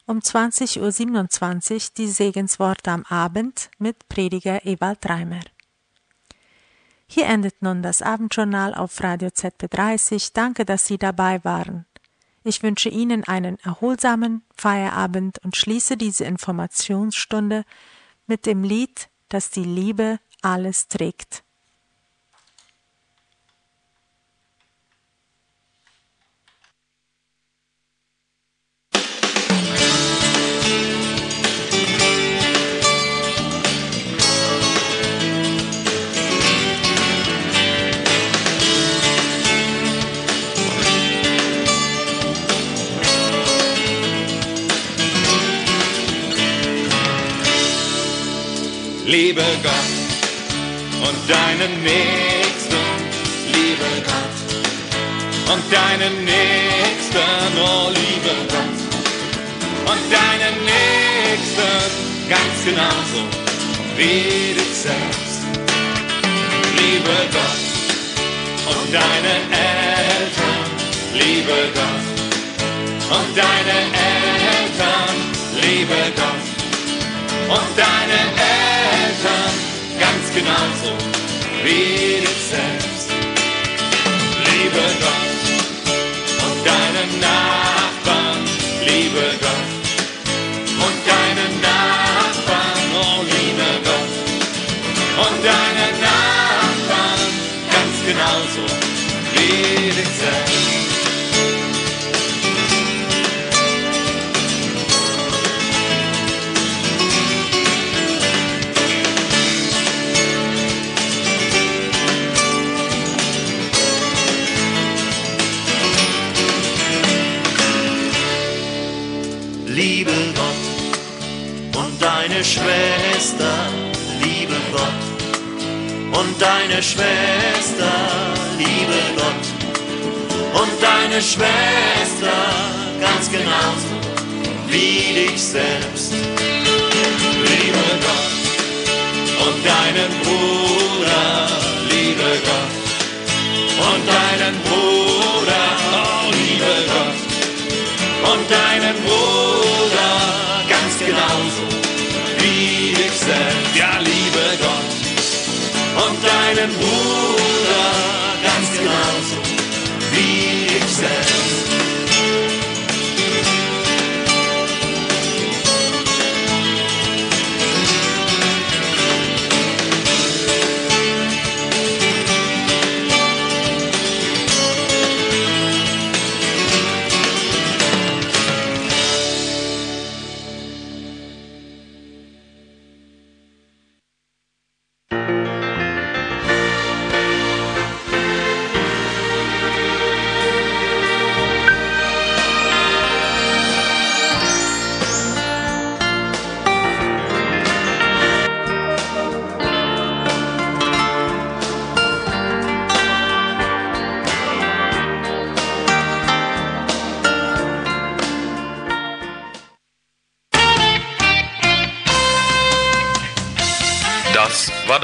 Um 20.27 Uhr die Segensworte am Abend mit Prediger Ewald Reimer. Hier endet nun das Abendjournal auf Radio ZB30. Danke, dass Sie dabei waren. Ich wünsche Ihnen einen erholsamen Feierabend und schließe diese Informationsstunde mit dem Lied, das die Liebe alles trägt. Liebe Gott, und deinen Nächsten, liebe Gott, und deinen Nächsten, oh liebe Gott, und deinen Nächsten ganz genauso wie dich selbst, liebe Gott, und deine Eltern, liebe Gott, und deine Eltern, liebe Gott, und deine Eltern ganz genauso wie dich selbst. Liebe Gott und deine Nachbarn, liebe Gott Schwester, liebe Gott. Und deine Schwester, liebe Gott. Und deine Schwester ganz genauso wie dich selbst, liebe Gott. Und deinen Bruder, liebe Gott. Und deinen Bruder, und deinen Bruder ganz genauso wie dich selbst.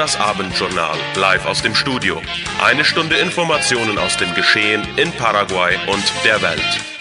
Das Abendjournal live aus dem Studio. Eine Stunde Informationen aus dem Geschehen in Paraguay und der Welt.